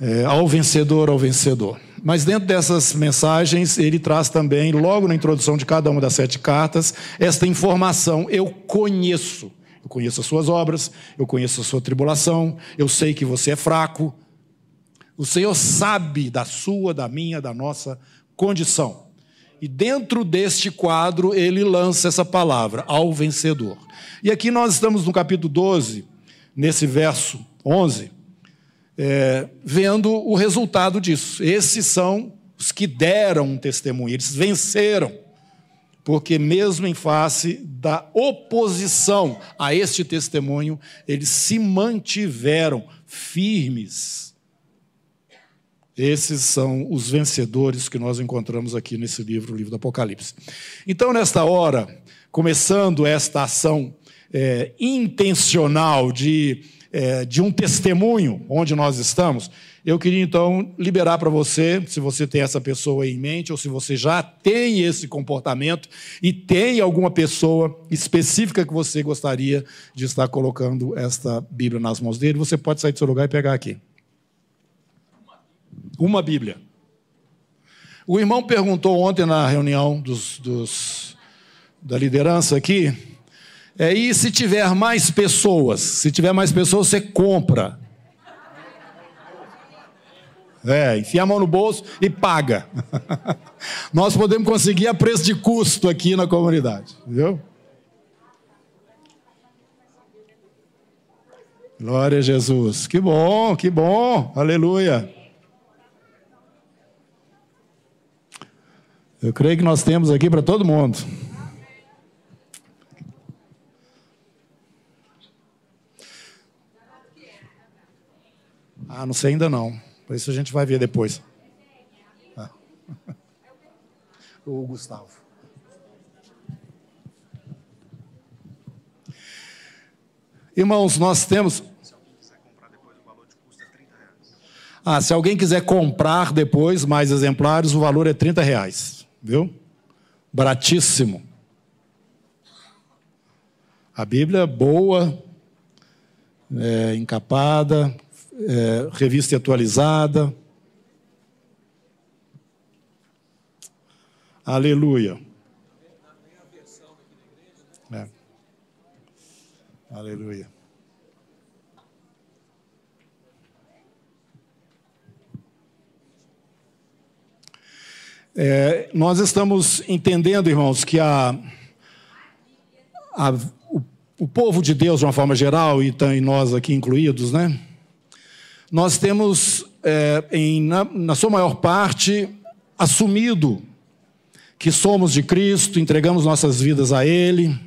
É, ao vencedor, ao vencedor. Mas dentro dessas mensagens, ele traz também, logo na introdução de cada uma das sete cartas, esta informação: eu conheço. Eu conheço as suas obras, eu conheço a sua tribulação, eu sei que você é fraco. O Senhor sabe da sua, da minha, da nossa condição. E dentro deste quadro, ele lança essa palavra, ao vencedor. E aqui nós estamos no capítulo 12, nesse verso 11, é, vendo o resultado disso. Esses são os que deram um testemunho, eles venceram, porque mesmo em face da oposição a este testemunho, eles se mantiveram firmes. Esses são os vencedores que nós encontramos aqui nesse livro, o livro do Apocalipse. Então, nesta hora, começando esta ação é, intencional de é, de um testemunho onde nós estamos, eu queria então liberar para você, se você tem essa pessoa em mente, ou se você já tem esse comportamento e tem alguma pessoa específica que você gostaria de estar colocando esta Bíblia nas mãos dele, você pode sair do seu lugar e pegar aqui. Uma Bíblia. O irmão perguntou ontem na reunião dos, dos da liderança aqui é, e se tiver mais pessoas, se tiver mais pessoas, você compra. É, enfia a mão no bolso e paga. Nós podemos conseguir a preço de custo aqui na comunidade, viu? Glória a Jesus. Que bom, que bom. Aleluia. Eu creio que nós temos aqui para todo mundo. Ah, não sei ainda não. Por isso a gente vai ver depois. Ah. O Gustavo. Irmãos, nós temos. Ah, se alguém quiser comprar depois mais exemplares, o valor é 30 reais. Viu? Baratíssimo. A Bíblia é boa, é, encapada, é, revista atualizada. Aleluia. É. Aleluia. É, nós estamos entendendo, irmãos, que a, a o, o, povo de Deus, de uma forma geral, e, e nós aqui incluídos, né? Nós temos, é, em, na, na sua maior parte, assumido que somos de Cristo, entregamos nossas vidas a Ele,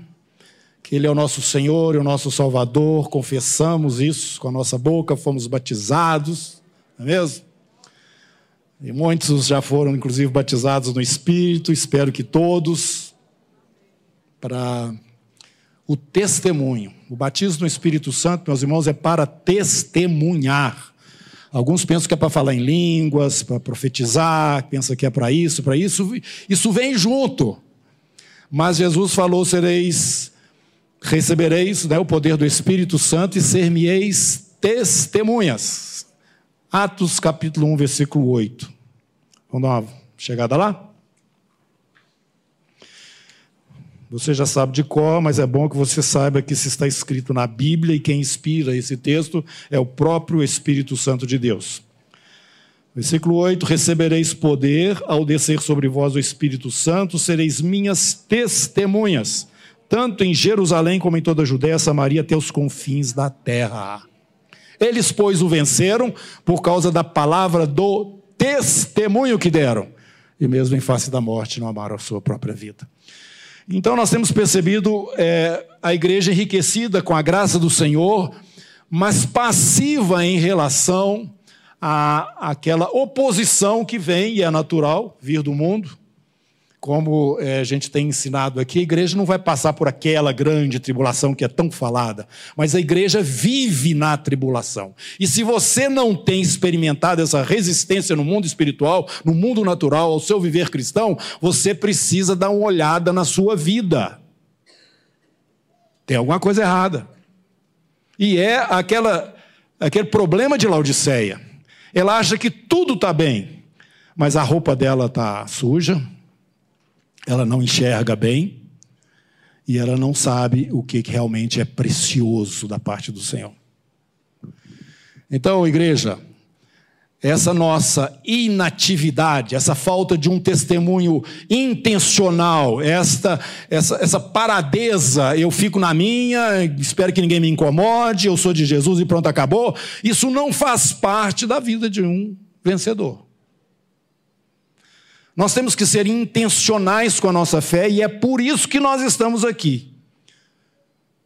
que Ele é o nosso Senhor e o nosso Salvador, confessamos isso com a nossa boca, fomos batizados, não é mesmo? E muitos já foram, inclusive, batizados no Espírito, espero que todos, para o testemunho. O batismo no Espírito Santo, meus irmãos, é para testemunhar. Alguns pensam que é para falar em línguas, para profetizar, pensam que é para isso, para isso. Isso vem junto. Mas Jesus falou: sereis, recebereis né, o poder do Espírito Santo e ser-me-eis testemunhas. Atos capítulo 1, versículo 8. Vamos dar uma chegada lá? Você já sabe de cor, mas é bom que você saiba que isso está escrito na Bíblia e quem inspira esse texto é o próprio Espírito Santo de Deus. Versículo 8: Recebereis poder ao descer sobre vós o Espírito Santo, sereis minhas testemunhas, tanto em Jerusalém como em toda a Judéia, Samaria, até os confins da terra. Eles, pois, o venceram por causa da palavra do testemunho que deram, e mesmo em face da morte não amaram a sua própria vida. Então nós temos percebido é, a igreja enriquecida com a graça do Senhor, mas passiva em relação à aquela oposição que vem, e é natural vir do mundo, como é, a gente tem ensinado aqui, a igreja não vai passar por aquela grande tribulação que é tão falada, mas a igreja vive na tribulação. E se você não tem experimentado essa resistência no mundo espiritual, no mundo natural, ao seu viver cristão, você precisa dar uma olhada na sua vida. Tem alguma coisa errada. E é aquela, aquele problema de Laodiceia. Ela acha que tudo está bem, mas a roupa dela está suja, ela não enxerga bem e ela não sabe o que realmente é precioso da parte do Senhor. Então, igreja, essa nossa inatividade, essa falta de um testemunho intencional, esta, essa, essa paradeza, eu fico na minha, espero que ninguém me incomode, eu sou de Jesus e pronto, acabou. Isso não faz parte da vida de um vencedor. Nós temos que ser intencionais com a nossa fé e é por isso que nós estamos aqui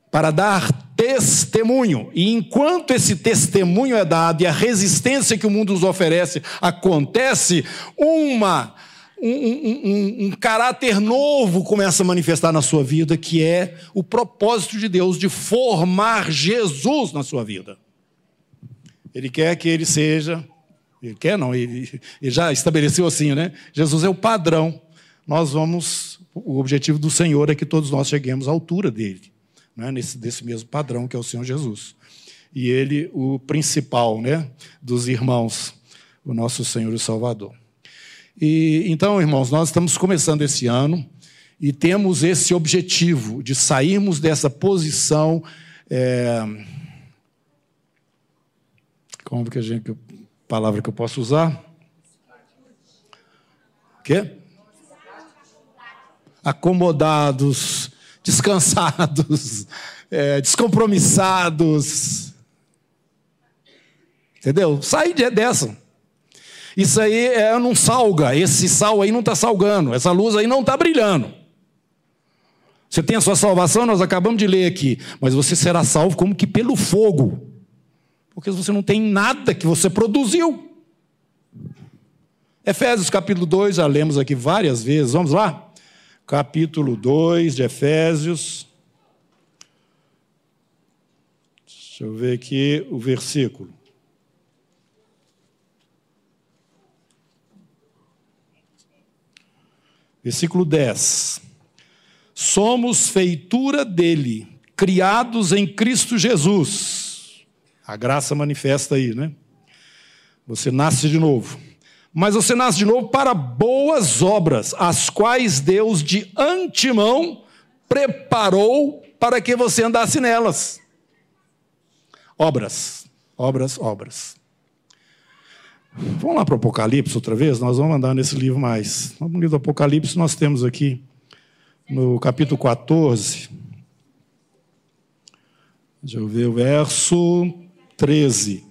para dar testemunho. E enquanto esse testemunho é dado e a resistência que o mundo nos oferece acontece, uma um, um, um, caráter novo começa a manifestar na sua vida, que é o propósito de Deus de formar Jesus na sua vida. Ele quer que ele seja, ele quer não, ele, ele já estabeleceu assim, né? Jesus é o padrão. Nós vamos, o objetivo do Senhor é que todos nós cheguemos à altura dele né, nesse, desse mesmo padrão que é o Senhor Jesus. E ele, o principal né, dos irmãos, o nosso Senhor e Salvador. E, então, irmãos, nós estamos começando esse ano e temos esse objetivo de sairmos dessa posição. É, como que a gente. Palavra que eu posso usar? O quê? Acomodados, descansados, é, descompromissados. Entendeu? Sai dessa. Isso aí é, não salga, esse sal aí não está salgando, essa luz aí não está brilhando. Você tem a sua salvação, nós acabamos de ler aqui, mas você será salvo como que pelo fogo, porque você não tem nada que você produziu. Efésios capítulo 2, já lemos aqui várias vezes, vamos lá? capítulo 2 de Efésios. Deixa eu ver aqui o versículo. Versículo 10. Somos feitura dele, criados em Cristo Jesus. A graça manifesta aí, né? Você nasce de novo mas você nasce de novo para boas obras, as quais Deus de antemão preparou para que você andasse nelas. Obras, obras, obras. Vamos lá para o Apocalipse outra vez? Nós vamos andar nesse livro mais. No livro do Apocalipse, nós temos aqui, no capítulo 14, deixa eu ver o verso 13.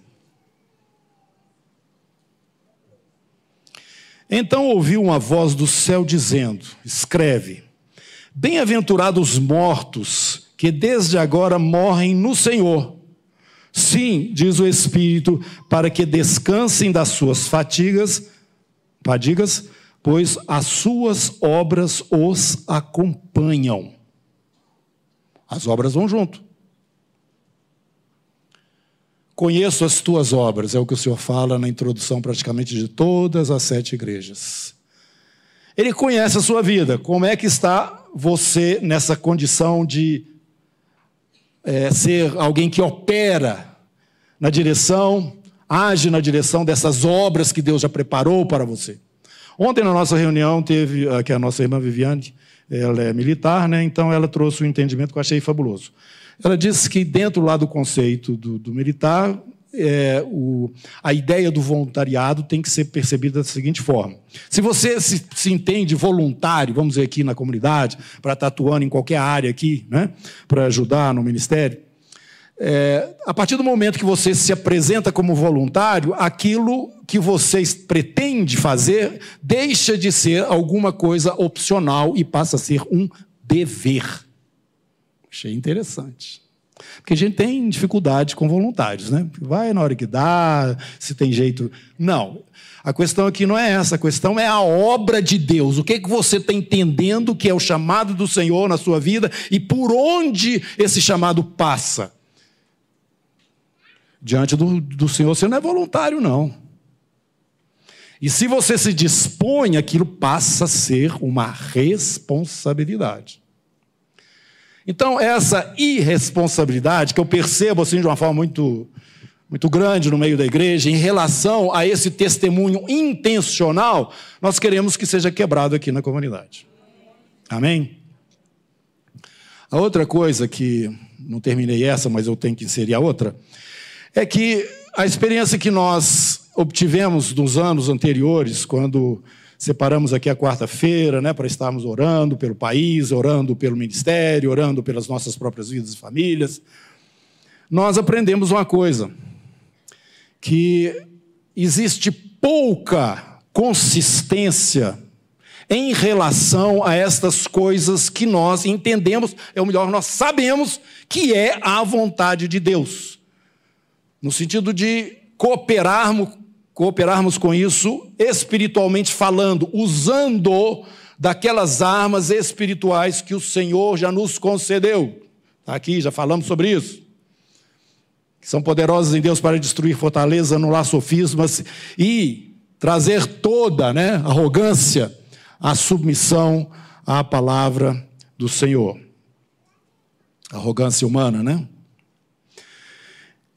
Então ouviu uma voz do céu dizendo: Escreve, bem-aventurados os mortos que desde agora morrem no Senhor. Sim, diz o Espírito, para que descansem das suas fatigas, fadigas, pois as suas obras os acompanham. As obras vão junto. Conheço as tuas obras, é o que o Senhor fala na introdução praticamente de todas as sete igrejas. Ele conhece a sua vida, como é que está você nessa condição de é, ser alguém que opera na direção, age na direção dessas obras que Deus já preparou para você. Ontem na nossa reunião teve aqui a nossa irmã Viviane, ela é militar, né? então ela trouxe um entendimento que eu achei fabuloso. Ela disse que, dentro lá do conceito do, do militar, é, o, a ideia do voluntariado tem que ser percebida da seguinte forma: se você se, se entende voluntário, vamos dizer aqui na comunidade, para estar atuando em qualquer área aqui, né, para ajudar no ministério, é, a partir do momento que você se apresenta como voluntário, aquilo que você pretende fazer deixa de ser alguma coisa opcional e passa a ser um dever. Achei interessante. Porque a gente tem dificuldade com voluntários, né? Vai na hora que dá, se tem jeito. Não. A questão aqui não é essa, a questão é a obra de Deus. O que, é que você está entendendo que é o chamado do Senhor na sua vida e por onde esse chamado passa? Diante do, do Senhor, você não é voluntário, não. E se você se dispõe, aquilo passa a ser uma responsabilidade. Então, essa irresponsabilidade, que eu percebo assim de uma forma muito muito grande no meio da igreja em relação a esse testemunho intencional, nós queremos que seja quebrado aqui na comunidade. Amém? A outra coisa que, não terminei essa, mas eu tenho que inserir a outra, é que a experiência que nós obtivemos nos anos anteriores, quando separamos aqui a quarta-feira, né, para estarmos orando pelo país, orando pelo ministério, orando pelas nossas próprias vidas e famílias, nós aprendemos uma coisa que existe pouca consistência em relação a estas coisas que nós entendemos, é o melhor, nós sabemos que é a vontade de Deus. No sentido de cooperarmos, cooperarmos com isso espiritualmente falando, usando daquelas armas espirituais que o Senhor já nos concedeu. Está aqui, já falamos sobre isso que são poderosos em Deus para destruir fortaleza, anular sofismas e trazer toda né, arrogância à submissão à palavra do Senhor. Arrogância humana, né?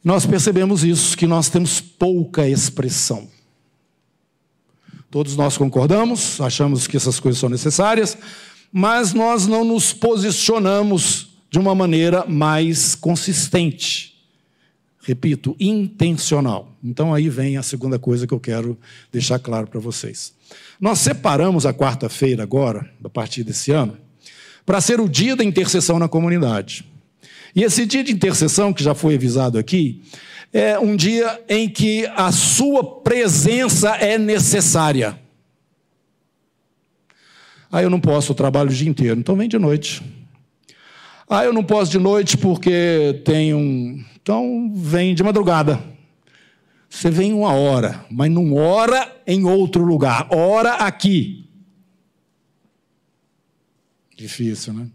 Nós percebemos isso, que nós temos pouca expressão. Todos nós concordamos, achamos que essas coisas são necessárias, mas nós não nos posicionamos de uma maneira mais consistente. Repito, intencional. Então aí vem a segunda coisa que eu quero deixar claro para vocês. Nós separamos a quarta-feira agora, a partir desse ano, para ser o dia da intercessão na comunidade. E esse dia de intercessão, que já foi avisado aqui, é um dia em que a sua presença é necessária. Ah, eu não posso, eu trabalho o dia inteiro, então vem de noite. Ah, eu não posso de noite porque tem um, então, vem de madrugada. Você vem uma hora, mas não ora em outro lugar, ora aqui. Difícil, né?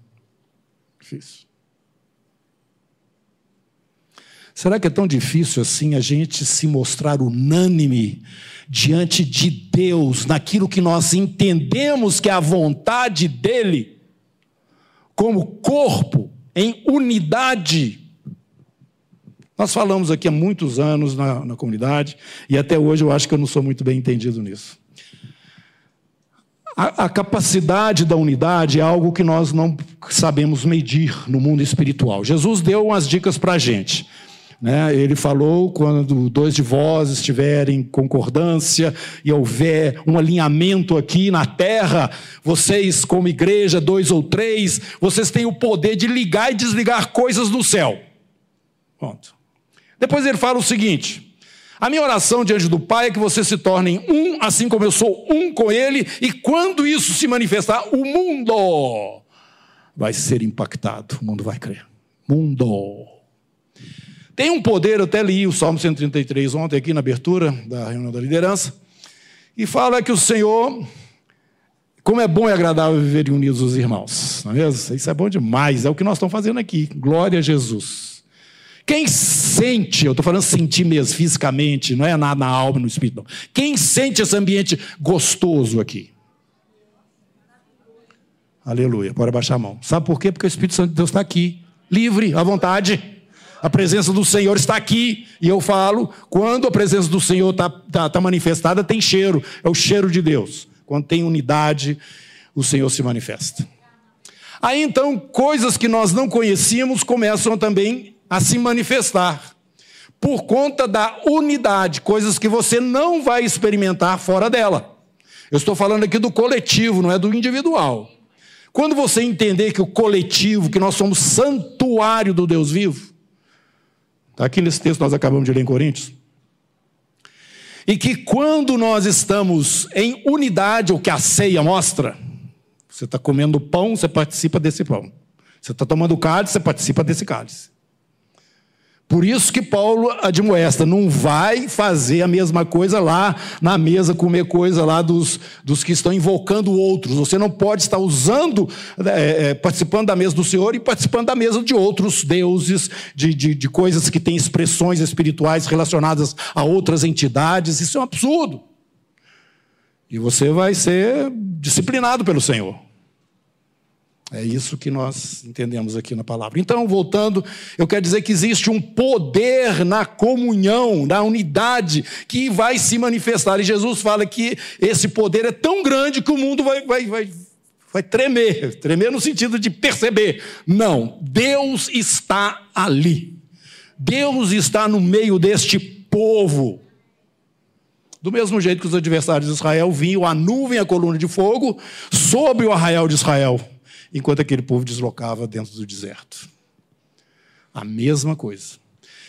Difícil. Será que é tão difícil assim a gente se mostrar unânime diante de Deus, naquilo que nós entendemos que é a vontade dEle, como corpo, em unidade? Nós falamos aqui há muitos anos na, na, comunidade e até hoje eu acho que eu não sou muito bem entendido nisso. A, a capacidade da unidade é algo que nós não sabemos medir no mundo espiritual. Jesus deu umas dicas para a gente. Né? Ele falou quando dois de vós estiverem em concordância e houver um alinhamento aqui na terra, vocês, como igreja, dois ou três, vocês têm o poder de ligar e desligar coisas no céu. Ponto. Depois ele fala o seguinte: a minha oração diante do Pai é que você se tornem um, assim como eu sou um com Ele, e quando isso se manifestar, o mundo vai ser impactado, o mundo vai crer. Mundo. Tem um poder, até li o Salmo 133 ontem aqui na abertura da reunião da liderança, e fala que o Senhor, como é bom e agradável viver unidos os irmãos, não é mesmo? Isso é bom demais, é o que nós estamos fazendo aqui. Glória a Jesus. Quem sente, eu estou falando sentir mesmo, fisicamente, não é nada na alma, no espírito, não. Quem sente esse ambiente gostoso aqui? Aleluia, pode baixar a mão. Sabe por quê? Porque o Espírito Santo de Deus está aqui, livre, à vontade. A presença do Senhor está aqui. E eu falo, quando a presença do Senhor está tá, tá manifestada, tem cheiro. É o cheiro de Deus. Quando tem unidade, o Senhor se manifesta. Aí então, coisas que nós não conhecíamos começam também a se manifestar por conta da unidade, coisas que você não vai experimentar fora dela. Eu estou falando aqui do coletivo, não é do individual. Quando você entender que o coletivo, que nós somos santuário do Deus vivo, está aqui nesse texto que nós acabamos de ler em Coríntios, e que quando nós estamos em unidade, o que a ceia mostra, você está comendo pão, você participa desse pão. Você está tomando cálice, você participa desse cálice. Por isso que Paulo admoesta, não vai fazer a mesma coisa lá na mesa, comer coisa lá dos, dos que estão invocando outros. Você não pode estar usando, é, é, participando da mesa do Senhor e participando da mesa de outros deuses, de, de, de coisas que têm expressões espirituais relacionadas a outras entidades. Isso é um absurdo. E você vai ser disciplinado pelo Senhor. É isso que nós entendemos aqui na palavra. Então, voltando, eu quero dizer que existe um poder na comunhão, na unidade, que vai se manifestar. E Jesus fala que esse poder é tão grande que o mundo vai, vai, vai, vai tremer tremer no sentido de perceber. Não, Deus está ali. Deus está no meio deste povo. Do mesmo jeito que os adversários de Israel vinham a nuvem, a coluna de fogo, sobre o arraial de Israel enquanto aquele povo deslocava dentro do deserto. A mesma coisa.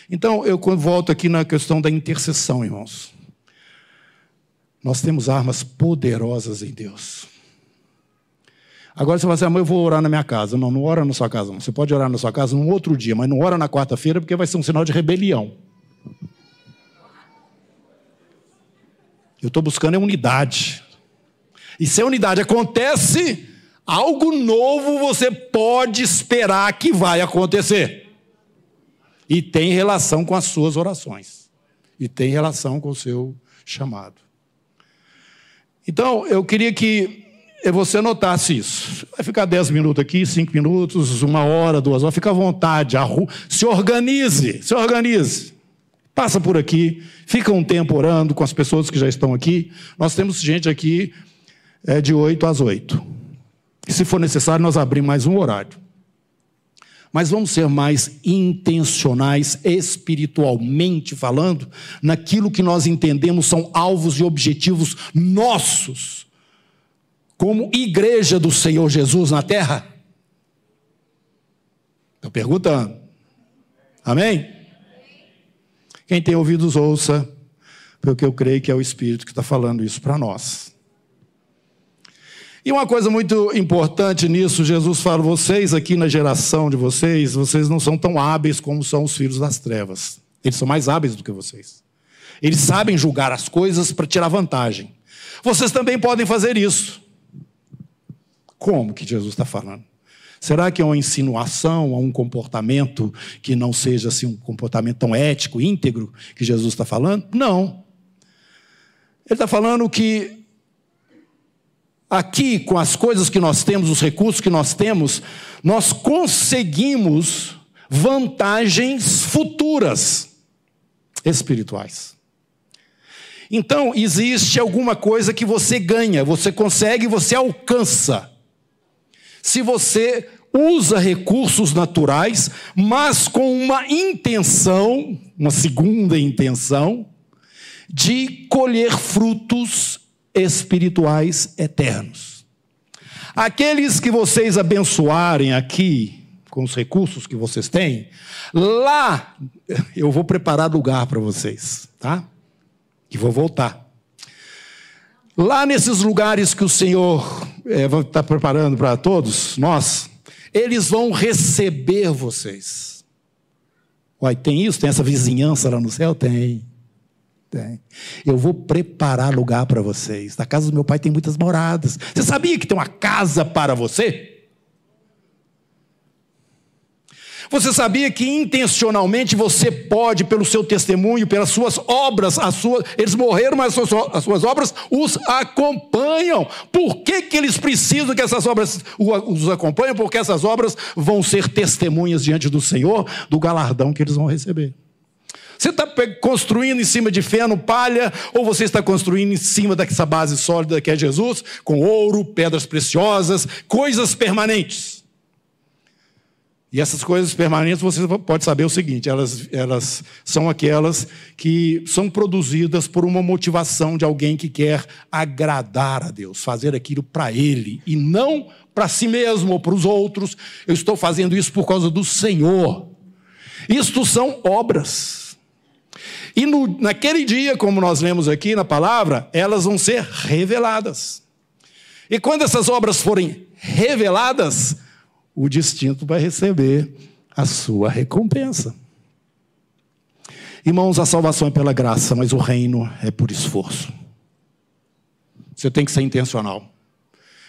Então, eu volto aqui na questão da intercessão, irmãos. Nós temos armas poderosas em Deus. Agora você vai dizer, mas eu vou orar na minha casa. Não, não ora na sua casa. Não. Você pode orar na sua casa num outro dia, mas não ora na quarta-feira porque vai ser um sinal de rebelião. Eu estou buscando é unidade. E se a unidade acontece, Algo novo você pode esperar que vai acontecer. E tem relação com as suas orações. E tem relação com o seu chamado. Então, eu queria que você notasse isso. Vai ficar dez minutos aqui, cinco minutos, uma hora, duas horas, fica à vontade. Arru... Se organize, se organize. Passa por aqui, fica um tempo orando com as pessoas que já estão aqui. Nós temos gente aqui é, de 8 às 8 se for necessário, nós abrimos mais um horário. Mas vamos ser mais intencionais, espiritualmente falando, naquilo que nós entendemos são alvos e objetivos nossos, como igreja do Senhor Jesus na terra? Estou perguntando. Amém? Quem tem ouvidos, ouça, porque eu creio que é o Espírito que está falando isso para nós. E uma coisa muito importante nisso, Jesus fala: vocês aqui na geração de vocês, vocês não são tão hábeis como são os filhos das trevas. Eles são mais hábeis do que vocês. Eles sabem julgar as coisas para tirar vantagem. Vocês também podem fazer isso. Como que Jesus está falando? Será que é uma insinuação a um comportamento que não seja assim um comportamento tão ético, íntegro que Jesus está falando? Não. Ele está falando que aqui, com as coisas que nós temos, os recursos que nós temos, nós conseguimos vantagens futuras espirituais. Então, existe alguma coisa que você ganha, você consegue, você alcança. Se você usa recursos naturais, mas com uma intenção, uma segunda intenção, de colher frutos espirituais eternos. Aqueles que vocês abençoarem aqui, com os recursos que vocês têm, lá eu vou preparar lugar para vocês, tá? E vou voltar. Lá nesses lugares que o Senhor está é, preparando para todos nós, eles vão receber vocês. Uai, tem isso? Tem essa vizinhança lá no céu? Tem. Tem. Eu vou preparar lugar para vocês. Na casa do meu pai tem muitas moradas. Você sabia que tem uma casa para você? Você sabia que intencionalmente você pode, pelo seu testemunho, pelas suas obras, as suas, eles morreram, mas as suas, as suas obras os acompanham. Por que, que eles precisam que essas obras os acompanhem? Porque essas obras vão ser testemunhas diante do Senhor do galardão que eles vão receber. Você está construindo em cima de feno, palha, ou você está construindo em cima dessa base sólida que é Jesus, com ouro, pedras preciosas, coisas permanentes. E essas coisas permanentes, você pode saber o seguinte: elas, elas são aquelas que são produzidas por uma motivação de alguém que quer agradar a Deus, fazer aquilo para Ele, e não para si mesmo ou para os outros. Eu estou fazendo isso por causa do Senhor. Isto são obras. E no, naquele dia, como nós lemos aqui na palavra, elas vão ser reveladas. E quando essas obras forem reveladas, o distinto vai receber a sua recompensa. Irmãos, a salvação é pela graça, mas o reino é por esforço. Você tem que ser intencional.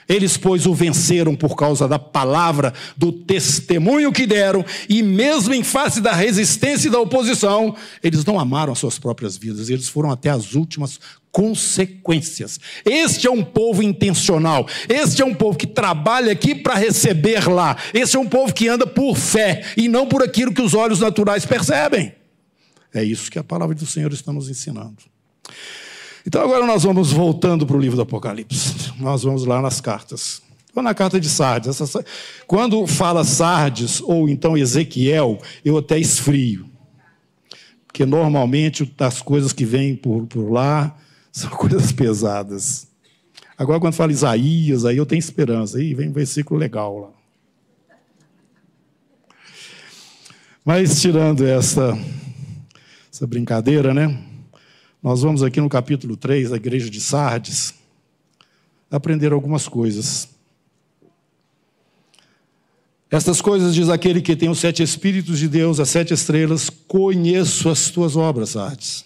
Eles, pois, o venceram por causa da palavra, do testemunho que deram, e mesmo em face da resistência e da oposição, eles não amaram as suas próprias vidas, eles foram até as últimas consequências. Este é um povo intencional, este é um povo que trabalha aqui para receber lá, este é um povo que anda por fé e não por aquilo que os olhos naturais percebem. É isso que a palavra do Senhor está nos ensinando. Então agora nós vamos voltando para o livro do Apocalipse. Nós vamos lá nas cartas. Ou na carta de Sardes. Essa, quando fala Sardes ou então Ezequiel, eu até esfrio. Porque normalmente as coisas que vêm por, por lá são coisas pesadas. Agora, quando fala Isaías, aí eu tenho esperança. Aí vem um versículo legal lá. Mas tirando essa, essa brincadeira, né? Nós vamos aqui no capítulo 3 da igreja de Sardes aprender algumas coisas. Estas coisas diz aquele que tem os sete Espíritos de Deus, as sete estrelas, conheço as tuas obras, Sardes.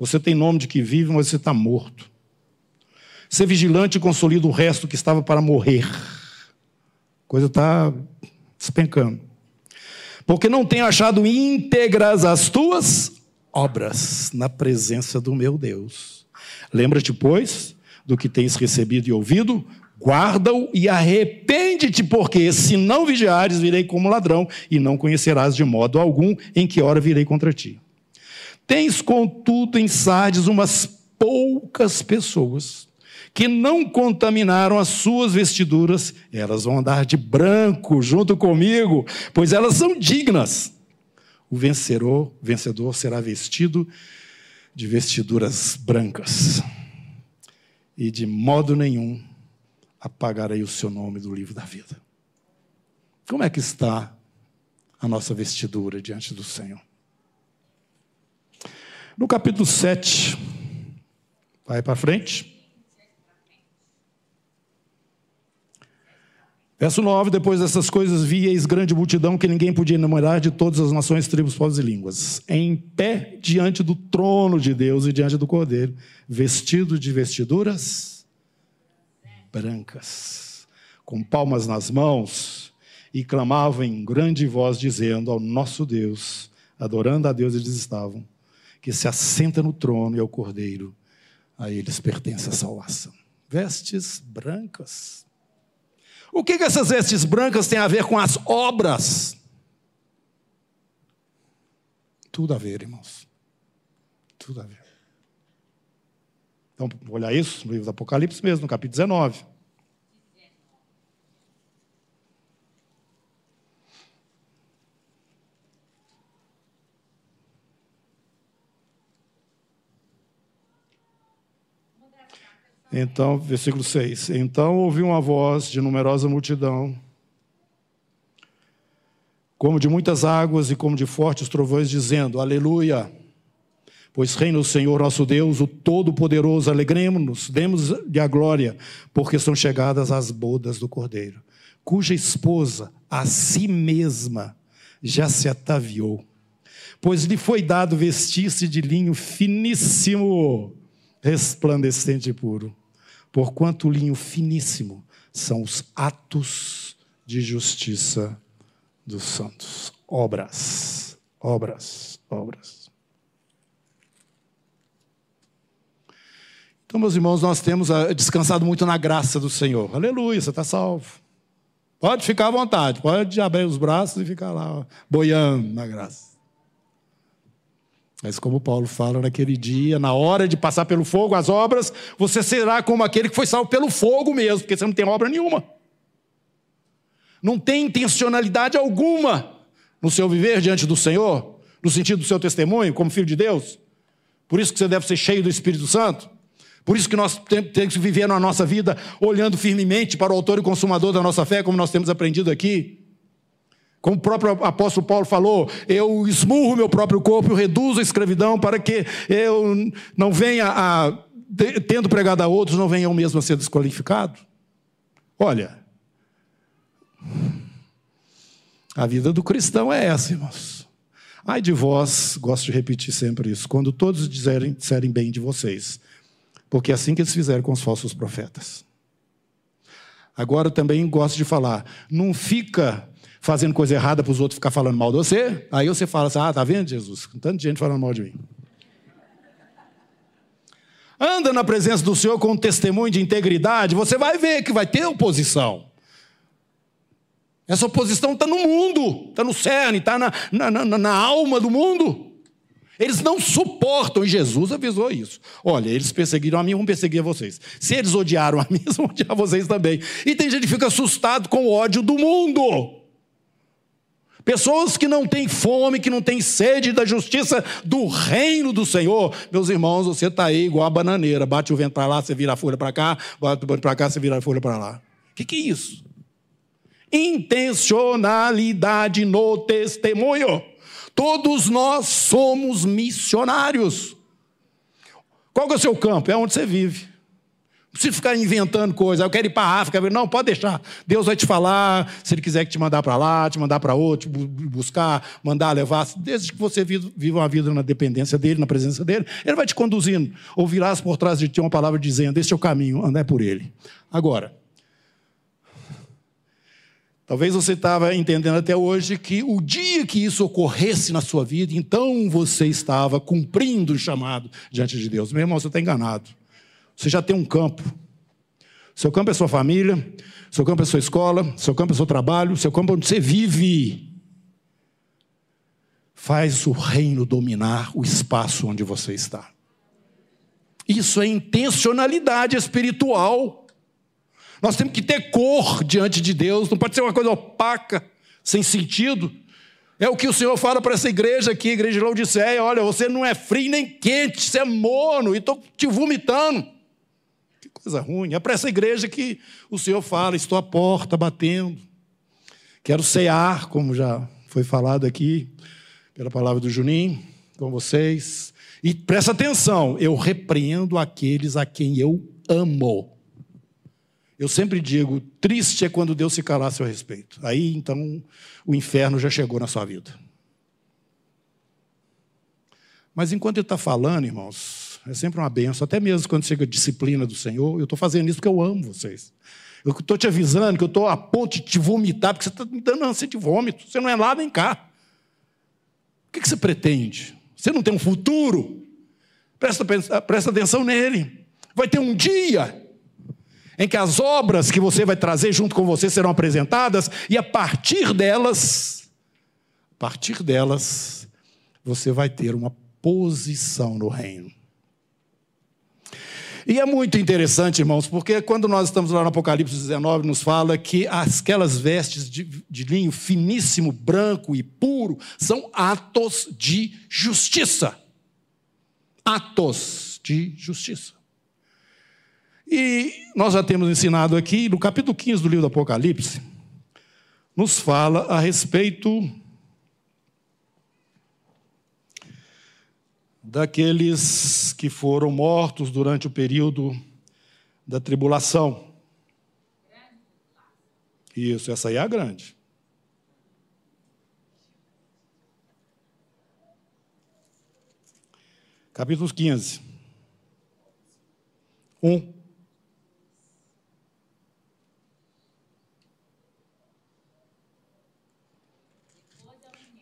Você tem nome de que vive, mas você está morto. Ser vigilante e consolida o resto que estava para morrer. A coisa está despencando. Porque não tenho achado íntegras as tuas obras na presença do meu Deus. Lembra-te, pois, do que tens recebido e ouvido, guarda-o e arrepende-te, porque se não vigiares, virei como ladrão e não conhecerás de modo algum em que hora virei contra ti. Tens, contudo, em Sardes umas poucas pessoas que não contaminaram as suas vestiduras, elas vão andar de branco junto comigo, pois elas são dignas o vencedor, vencedor será vestido de vestiduras brancas. E de modo nenhum apagarei o seu nome do livro da vida. Como é que está a nossa vestidura diante do Senhor? No capítulo 7, vai para frente. Verso 9: Depois dessas coisas, vieis grande multidão que ninguém podia enumerar de todas as nações, tribos, povos e línguas, em pé diante do trono de Deus e diante do cordeiro, vestido de vestiduras brancas, com palmas nas mãos, e clamavam em grande voz, dizendo ao nosso Deus, adorando a Deus, eles estavam, que se assenta no trono e ao cordeiro, a eles pertence a salvação. Vestes brancas o que, que essas vestes brancas têm a ver com as obras? Tudo a ver, irmãos. Tudo a ver. Então, olhar isso no livro do Apocalipse mesmo, no capítulo 19. Então, versículo 6. Então ouvi uma voz de numerosa multidão, como de muitas águas e como de fortes trovões, dizendo: Aleluia! Pois reina o Senhor nosso Deus, o Todo-Poderoso, alegremos-nos, demos-lhe a glória, porque são chegadas as bodas do Cordeiro, cuja esposa, a si mesma, já se ataviou. Pois lhe foi dado vestir-se de linho finíssimo, resplandecente e puro porquanto o linho finíssimo são os atos de justiça dos santos. Obras, obras, obras. Então, meus irmãos, nós temos ah, descansado muito na graça do Senhor. Aleluia, você está salvo. Pode ficar à vontade, pode abrir os braços e ficar lá boiando na graça. Mas como Paulo fala naquele dia, na hora de passar pelo fogo as obras, você será como aquele que foi salvo pelo fogo mesmo, porque você não tem obra nenhuma. Não tem intencionalidade alguma no seu viver diante do Senhor, no sentido do seu testemunho como filho de Deus. Por isso que você deve ser cheio do Espírito Santo. Por isso que nós temos que viver na nossa vida olhando firmemente para o autor e consumador da nossa fé, como nós temos aprendido aqui. Como o próprio apóstolo Paulo falou, eu esmurro meu próprio corpo, eu reduzo a escravidão para que eu não venha a, tendo pregado a outros, não venha eu mesmo a ser desqualificado. Olha, a vida do cristão é essa, irmãos. Ai de vós, gosto de repetir sempre isso, quando todos disserem, disserem bem de vocês, porque é assim que eles fizeram com os falsos profetas. Agora também gosto de falar, não fica fazendo coisa errada para os outros ficar falando mal de você. Aí você fala assim: ah, tá vendo, Jesus? Tanta gente falando mal de mim. Anda na presença do Senhor com um testemunho de integridade, você vai ver que vai ter oposição. Essa oposição está no mundo, está no cerne, está na, na, na, na alma do mundo. Eles não suportam, e Jesus avisou isso. Olha, eles perseguiram a mim, vão perseguir vocês. Se eles odiaram a mim, vão odiar vocês também. E tem gente que fica assustado com o ódio do mundo. Pessoas que não têm fome, que não têm sede da justiça do reino do Senhor. Meus irmãos, você está aí igual a bananeira. Bate o vento para lá, você vira a folha para cá. Bate o vento para cá, você vira a folha para lá. O que, que é isso? Intencionalidade no testemunho. Todos nós somos missionários. Qual é o seu campo? É onde você vive. Não precisa ficar inventando coisa. Eu quero ir para a África. Não, pode deixar. Deus vai te falar. Se Ele quiser que te mandar para lá, te mandar para outro, buscar, mandar, levar. Desde que você viva uma vida na dependência dEle, na presença dEle, Ele vai te conduzindo. Ouvirás por trás de ti uma palavra dizendo: Este é o caminho, andai por Ele. Agora, Talvez você estava entendendo até hoje que o dia que isso ocorresse na sua vida, então você estava cumprindo o chamado diante de Deus. Meu irmão, você está enganado. Você já tem um campo. Seu campo é sua família, seu campo é sua escola, seu campo é seu trabalho, seu campo é onde você vive. Faz o reino dominar o espaço onde você está. Isso é intencionalidade espiritual. Nós temos que ter cor diante de Deus, não pode ser uma coisa opaca, sem sentido. É o que o Senhor fala para essa igreja aqui, igreja de Laodiceia: olha, você não é frio nem quente, você é mono, e estou te vomitando. Coisa ruim. É para essa igreja que o Senhor fala: estou à porta batendo, quero cear, como já foi falado aqui, pela palavra do Juninho, com vocês. E presta atenção: eu repreendo aqueles a quem eu amo. Eu sempre digo, triste é quando Deus se calar a seu respeito. Aí então o inferno já chegou na sua vida. Mas enquanto ele está falando, irmãos, é sempre uma benção, até mesmo quando chega a disciplina do Senhor, eu estou fazendo isso porque eu amo vocês. Eu estou te avisando que eu estou a ponto de te vomitar, porque você está me dando ânsia de vômito. Você não é lá nem cá. O que, que você pretende? Você não tem um futuro? Presta, presta atenção nele. Vai ter um dia em que as obras que você vai trazer junto com você serão apresentadas e a partir delas, a partir delas, você vai ter uma posição no reino. E é muito interessante, irmãos, porque quando nós estamos lá no Apocalipse 19, nos fala que aquelas vestes de, de linho finíssimo, branco e puro são atos de justiça. Atos de justiça. E nós já temos ensinado aqui, no capítulo 15 do livro do Apocalipse, nos fala a respeito daqueles que foram mortos durante o período da tribulação. Isso, essa aí é a grande. Capítulo 15. 1. Um.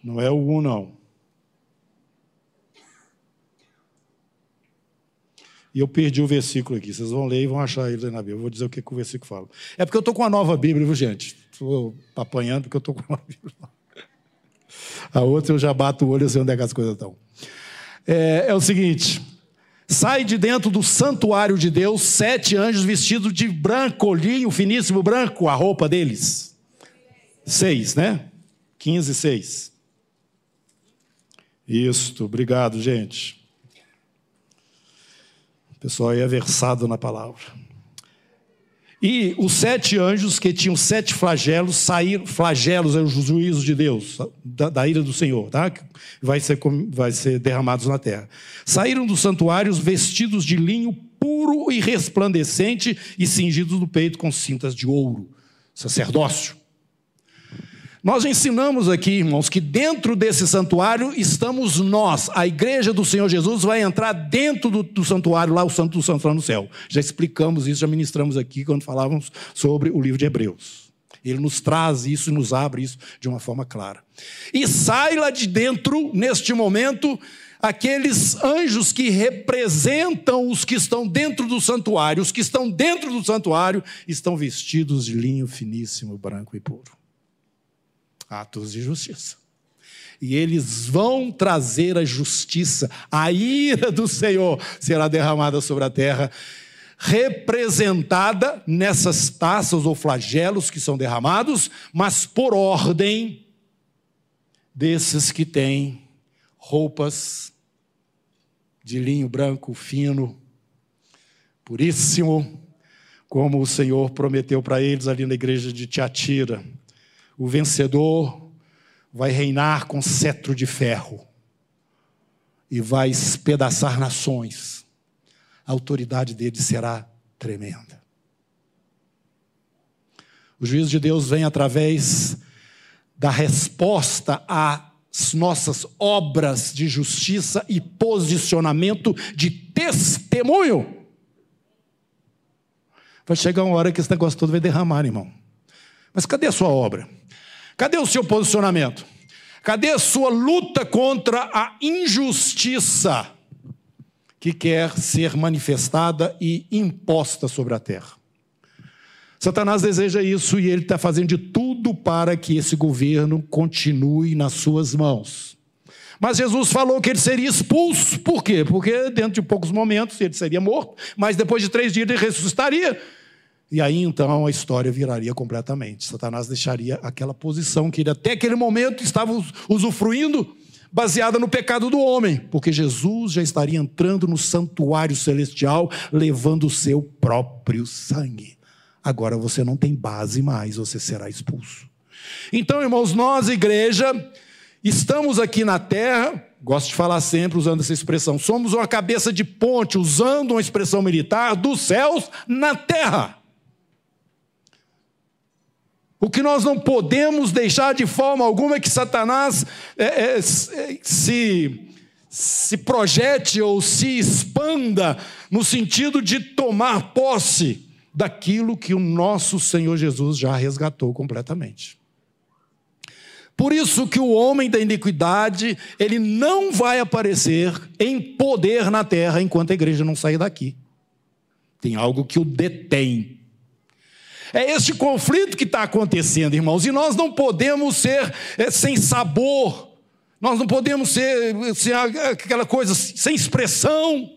Não é o 1, um, não. E eu perdi o versículo aqui. Vocês vão ler e vão achar ele na Bíblia. Eu vou dizer o que, que o versículo fala. É porque eu estou com a nova Bíblia, viu, gente? Estou apanhando porque eu estou com a Bíblia. A outra eu já bato o olho e sei onde é que as coisas estão. É, é o seguinte: sai de dentro do santuário de Deus sete anjos vestidos de branco, linho finíssimo branco, a roupa deles. Seis, né? Quinze, seis. Isto, obrigado, gente. Pessoal aí é versado na palavra. E os sete anjos que tinham sete flagelos saíram, flagelos é o juízo de Deus, da, da, ira do Senhor, tá? Vai ser, vai ser derramados na terra. Saíram dos santuários vestidos de linho puro e resplandecente e cingidos no peito com cintas de ouro, sacerdócio. Nós ensinamos aqui, irmãos, que dentro desse santuário estamos nós. A igreja do Senhor Jesus vai entrar dentro do, do santuário, lá o Santo do Santo lá no céu. Já explicamos isso, já ministramos aqui quando falávamos sobre o livro de Hebreus. Ele nos traz isso e nos abre isso de uma forma clara. E sai lá de dentro, neste momento, aqueles anjos que representam os que estão dentro do santuário. Os que estão dentro do santuário estão vestidos de linho finíssimo, branco e puro atos de justiça. E eles vão trazer a justiça, a ira do Senhor será derramada sobre a terra, representada nessas taças ou flagelos que são derramados, mas por ordem desses que têm roupas de linho branco fino, puríssimo, como o Senhor prometeu para eles ali na igreja de Tiatira o vencedor vai reinar com cetro de ferro e vai espedaçar nações. A autoridade dele será tremenda. O juízo de Deus vem através da resposta às nossas obras de justiça e posicionamento de testemunho. Vai chegar uma hora que esse negócio todo vai derramar, irmão. Mas cadê a sua obra? Cadê o seu posicionamento? Cadê a sua luta contra a injustiça que quer ser manifestada e imposta sobre a terra? Satanás deseja isso e ele está fazendo de tudo para que esse governo continue nas suas mãos. Mas Jesus falou que ele seria expulso, por quê? Porque dentro de poucos momentos ele seria morto, mas depois de três dias ele ressuscitaria. E aí então a história viraria completamente. Satanás deixaria aquela posição que ele até aquele momento estava usufruindo, baseada no pecado do homem, porque Jesus já estaria entrando no santuário celestial, levando o seu próprio sangue. Agora você não tem base mais, você será expulso. Então, irmãos, nós, igreja, estamos aqui na terra, gosto de falar sempre usando essa expressão, somos uma cabeça de ponte, usando uma expressão militar, dos céus na terra. O que nós não podemos deixar de forma alguma é que Satanás é, é, se, se projete ou se expanda no sentido de tomar posse daquilo que o nosso Senhor Jesus já resgatou completamente. Por isso que o homem da iniquidade, ele não vai aparecer em poder na terra enquanto a igreja não sair daqui. Tem algo que o detém. É este conflito que está acontecendo, irmãos, e nós não podemos ser é, sem sabor, nós não podemos ser, ser aquela coisa sem expressão.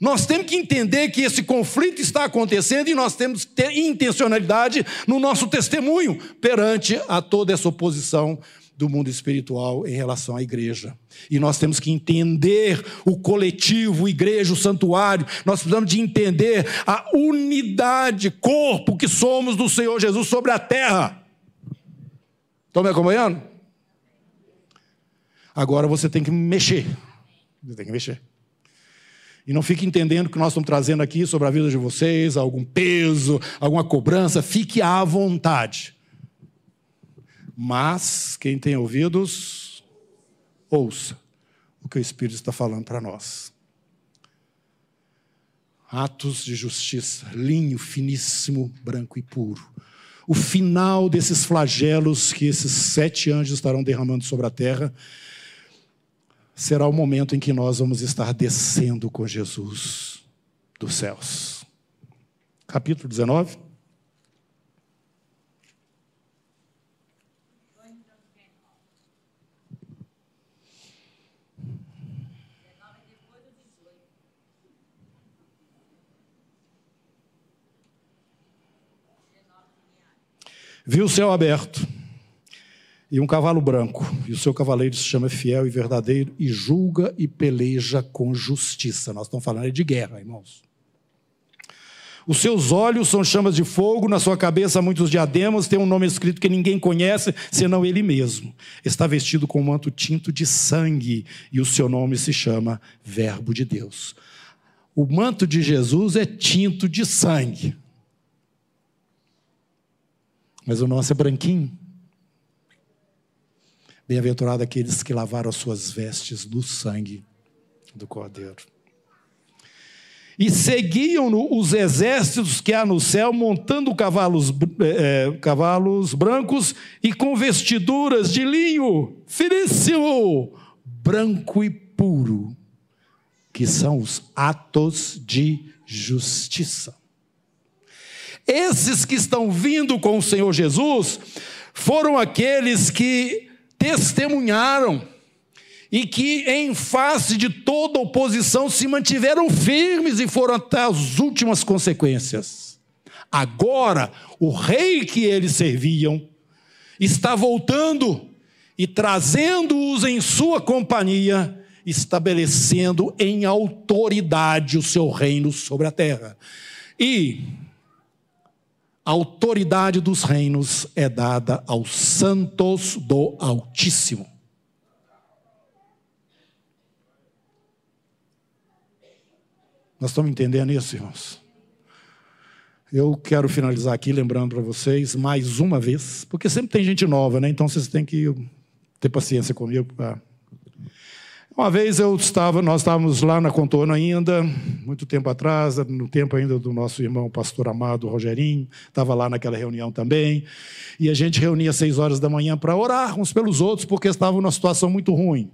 Nós temos que entender que esse conflito está acontecendo e nós temos que ter intencionalidade no nosso testemunho perante a toda essa oposição do mundo espiritual em relação à igreja. E nós temos que entender o coletivo, igreja, o santuário. Nós precisamos de entender a unidade, corpo que somos do Senhor Jesus sobre a terra. Estão me acompanhando? Agora você tem que mexer. Você tem que mexer. E não fique entendendo que nós estamos trazendo aqui sobre a vida de vocês algum peso, alguma cobrança. Fique à vontade. Mas quem tem ouvidos, ouça o que o Espírito está falando para nós. Atos de justiça, linho finíssimo, branco e puro. O final desses flagelos que esses sete anjos estarão derramando sobre a terra será o momento em que nós vamos estar descendo com Jesus dos céus. Capítulo 19. Viu o céu aberto e um cavalo branco, e o seu cavaleiro se chama fiel e verdadeiro e julga e peleja com justiça. Nós estamos falando de guerra, irmãos. Os seus olhos são chamas de fogo, na sua cabeça muitos diademas, tem um nome escrito que ninguém conhece, senão ele mesmo. Está vestido com um manto tinto de sangue, e o seu nome se chama Verbo de Deus. O manto de Jesus é tinto de sangue mas o nosso é branquinho. Bem-aventurado aqueles que lavaram as suas vestes no sangue do Cordeiro. E seguiam-no os exércitos que há no céu, montando cavalos, é, cavalos brancos e com vestiduras de linho finíssimo, branco e puro, que são os atos de justiça. Esses que estão vindo com o Senhor Jesus foram aqueles que testemunharam e que, em face de toda oposição, se mantiveram firmes e foram até as últimas consequências. Agora, o rei que eles serviam está voltando e trazendo-os em sua companhia, estabelecendo em autoridade o seu reino sobre a terra. E a autoridade dos reinos é dada aos santos do Altíssimo. Nós estamos entendendo isso, irmãos? Eu quero finalizar aqui lembrando para vocês, mais uma vez, porque sempre tem gente nova, né? Então vocês têm que ter paciência comigo. Uma vez eu estava, nós estávamos lá na Contorno ainda, muito tempo atrás, no tempo ainda do nosso irmão pastor amado Rogerinho, estava lá naquela reunião também, e a gente reunia às seis horas da manhã para orar uns pelos outros, porque estavam numa situação muito ruim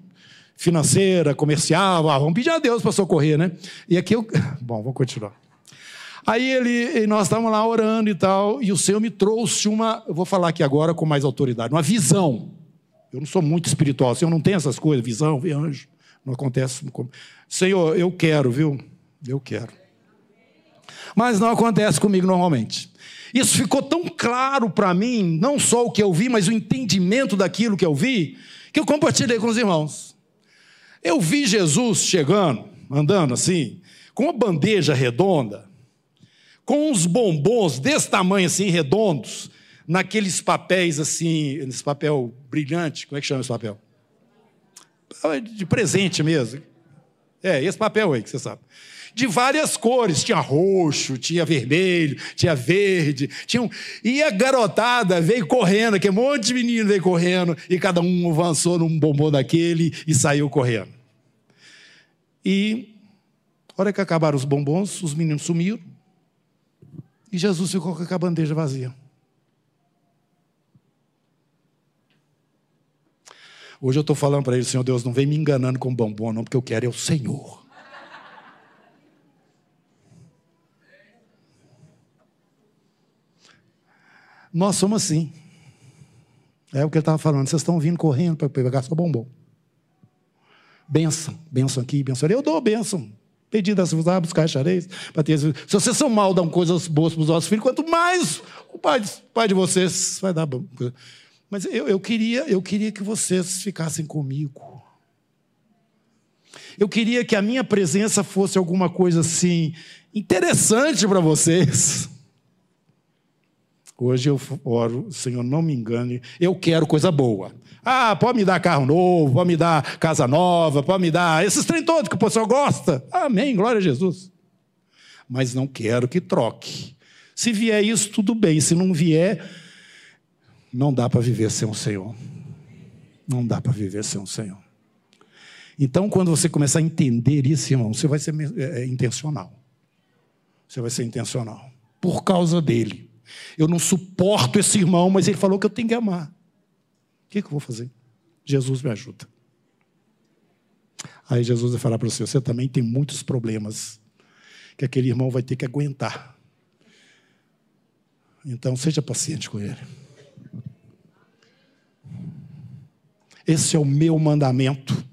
financeira, comercial, ah, vamos pedir a Deus para socorrer, né? E aqui eu. Bom, vamos continuar. Aí ele, nós estávamos lá orando e tal, e o Senhor me trouxe uma, eu vou falar aqui agora com mais autoridade, uma visão. Eu não sou muito espiritual, assim, eu não tenho essas coisas, visão, ver anjo. Não acontece. Senhor, eu quero, viu? Eu quero. Mas não acontece comigo normalmente. Isso ficou tão claro para mim, não só o que eu vi, mas o entendimento daquilo que eu vi, que eu compartilhei com os irmãos. Eu vi Jesus chegando, andando assim, com uma bandeja redonda, com uns bombons desse tamanho assim, redondos, naqueles papéis assim, nesse papel brilhante, como é que chama esse papel? De presente mesmo. É, esse papel aí que você sabe. De várias cores, tinha roxo, tinha vermelho, tinha verde, tinha um... e a garotada veio correndo, que um monte de menino veio correndo, e cada um avançou num bombom daquele e saiu correndo. E, a hora que acabaram os bombons, os meninos sumiram. E Jesus ficou com a bandeja vazia. Hoje eu estou falando para ele, Senhor Deus, não vem me enganando com bombom, não, porque eu quero é o Senhor. Nós somos assim. É o que ele estava falando. Vocês estão vindo correndo para pegar só bombom. Benção, benção aqui, benção ali. Eu dou benção. Pedidas vos dá, buscar achareis. Se vocês são mal, dão coisas boas para os vossos filhos, quanto mais o pai, pai de vocês vai dar. Mas eu, eu, queria, eu queria que vocês ficassem comigo. Eu queria que a minha presença fosse alguma coisa assim interessante para vocês. Hoje eu oro, Senhor, não me engane, eu quero coisa boa. Ah, pode me dar carro novo, pode me dar casa nova, pode me dar esses trem todos que o pessoal gosta. Amém, glória a Jesus. Mas não quero que troque. Se vier isso, tudo bem. Se não vier, não dá para viver sem o Senhor. Não dá para viver sem o Senhor. Então, quando você começar a entender isso, irmão, você vai ser é, é, intencional. Você vai ser intencional. Por causa dele. Eu não suporto esse irmão, mas ele falou que eu tenho que amar. O que, que eu vou fazer? Jesus me ajuda. Aí Jesus vai falar para você: você também tem muitos problemas que aquele irmão vai ter que aguentar. Então seja paciente com ele. Esse é o meu mandamento.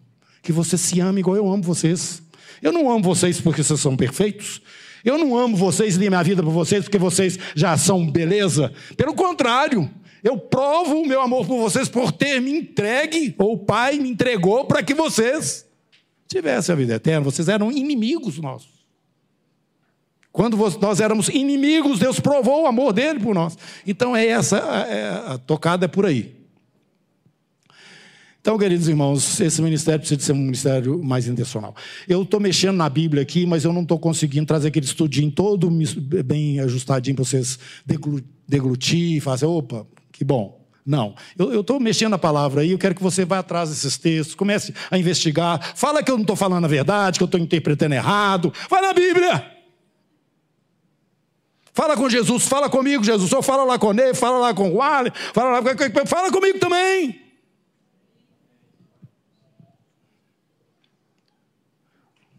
Que você se ame igual eu amo vocês. Eu não amo vocês porque vocês são perfeitos. Eu não amo vocês e minha vida por vocês porque vocês já são beleza. Pelo contrário, eu provo o meu amor por vocês por ter me entregue, ou o Pai me entregou para que vocês tivessem a vida eterna. Vocês eram inimigos nossos. Quando nós éramos inimigos, Deus provou o amor dele por nós. Então é essa, é, a tocada é por aí. Então, queridos irmãos, esse ministério precisa ser um ministério mais intencional. Eu estou mexendo na Bíblia aqui, mas eu não estou conseguindo trazer aquele estudinho todo bem ajustadinho para vocês deglutir e fazer, opa, que bom. Não. Eu estou mexendo a palavra aí, eu quero que você vá atrás desses textos, comece a investigar. Fala que eu não estou falando a verdade, que eu estou interpretando errado. Vai na Bíblia. Fala com Jesus, fala comigo, Jesus. Ou fala lá com ele, fala lá com o Wally, fala, lá, fala comigo também.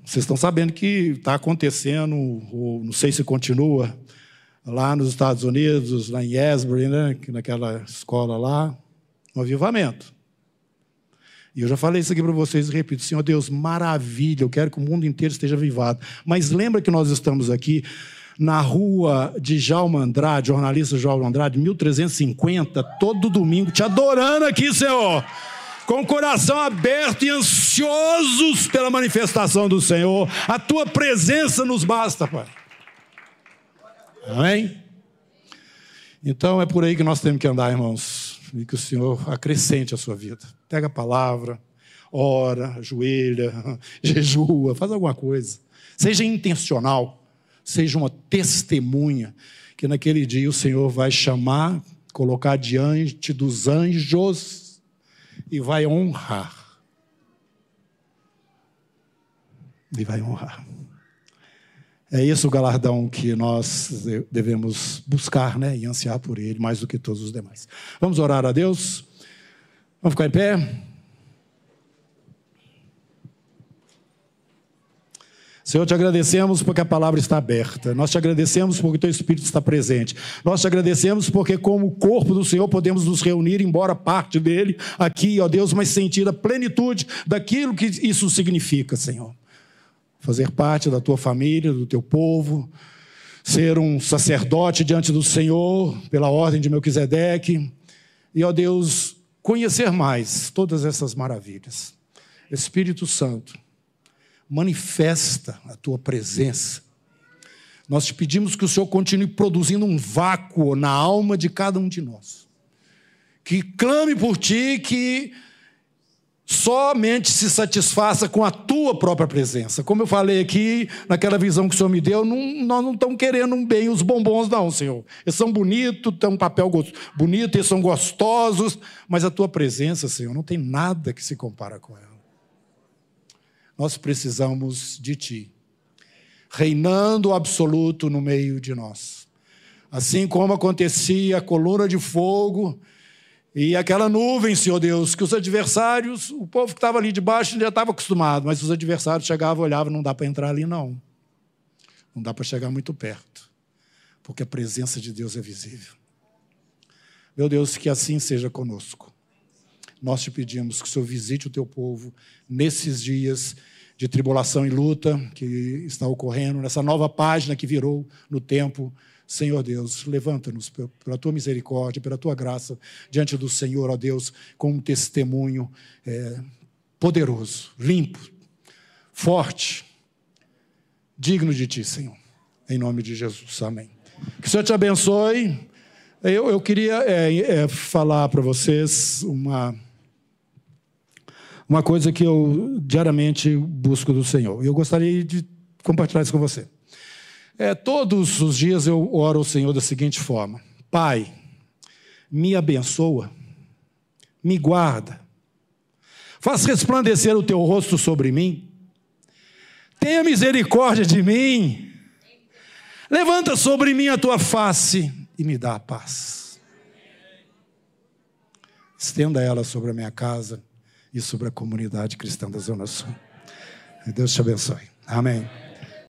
Vocês estão sabendo que está acontecendo, ou não sei se continua, lá nos Estados Unidos, lá em Asbury, né, naquela escola lá, um avivamento. E eu já falei isso aqui para vocês e repito, Senhor Deus, maravilha, eu quero que o mundo inteiro esteja avivado. Mas lembra que nós estamos aqui na rua de Jalma Andrade, jornalista Jalma Andrade, 1350, todo domingo, te adorando aqui, Senhor. Com o coração aberto e ansiosos pela manifestação do Senhor. A tua presença nos basta, Pai. Amém? Então é por aí que nós temos que andar, irmãos. E que o Senhor acrescente a sua vida. Pega a palavra, ora, ajoelha, jejua, faz alguma coisa. Seja intencional, seja uma testemunha, que naquele dia o Senhor vai chamar, colocar diante dos anjos e vai honrar. E vai honrar. É esse o galardão que nós devemos buscar né, e ansiar por ele, mais do que todos os demais. Vamos orar a Deus? Vamos ficar em pé? Senhor, te agradecemos porque a palavra está aberta. Nós te agradecemos porque o teu Espírito está presente. Nós te agradecemos porque, como corpo do Senhor, podemos nos reunir, embora parte dele, aqui, ó Deus, mas sentir a plenitude daquilo que isso significa, Senhor fazer parte da tua família, do teu povo, ser um sacerdote diante do Senhor, pela ordem de Melquisedeque, e, ó Deus, conhecer mais todas essas maravilhas. Espírito Santo, manifesta a tua presença. Nós te pedimos que o Senhor continue produzindo um vácuo na alma de cada um de nós. Que clame por ti, que somente se satisfaça com a tua própria presença. Como eu falei aqui, naquela visão que o Senhor me deu, não, nós não estamos querendo bem os bombons, não, Senhor. Eles são bonitos, têm um papel bonito, eles são gostosos, mas a tua presença, Senhor, não tem nada que se compara com ela. Nós precisamos de Ti, reinando absoluto no meio de nós. Assim como acontecia a coluna de fogo e aquela nuvem, Senhor Deus, que os adversários, o povo que estava ali debaixo já estava acostumado, mas os adversários chegavam, olhavam, não dá para entrar ali, não. Não dá para chegar muito perto, porque a presença de Deus é visível. Meu Deus, que assim seja conosco. Nós te pedimos que o Senhor visite o teu povo nesses dias de tribulação e luta que está ocorrendo, nessa nova página que virou no tempo Senhor Deus, levanta-nos pela tua misericórdia, pela tua graça, diante do Senhor, ó Deus, com um testemunho é, poderoso, limpo, forte, digno de ti, Senhor. Em nome de Jesus, amém. Que o Senhor te abençoe. Eu, eu queria é, é, falar para vocês uma, uma coisa que eu diariamente busco do Senhor. Eu gostaria de compartilhar isso com você. É, todos os dias eu oro ao Senhor da seguinte forma: Pai, me abençoa, me guarda, faz resplandecer o teu rosto sobre mim, tenha misericórdia de mim, levanta sobre mim a tua face e me dá a paz. Estenda ela sobre a minha casa e sobre a comunidade cristã da Zona Sul. Deus te abençoe. Amém.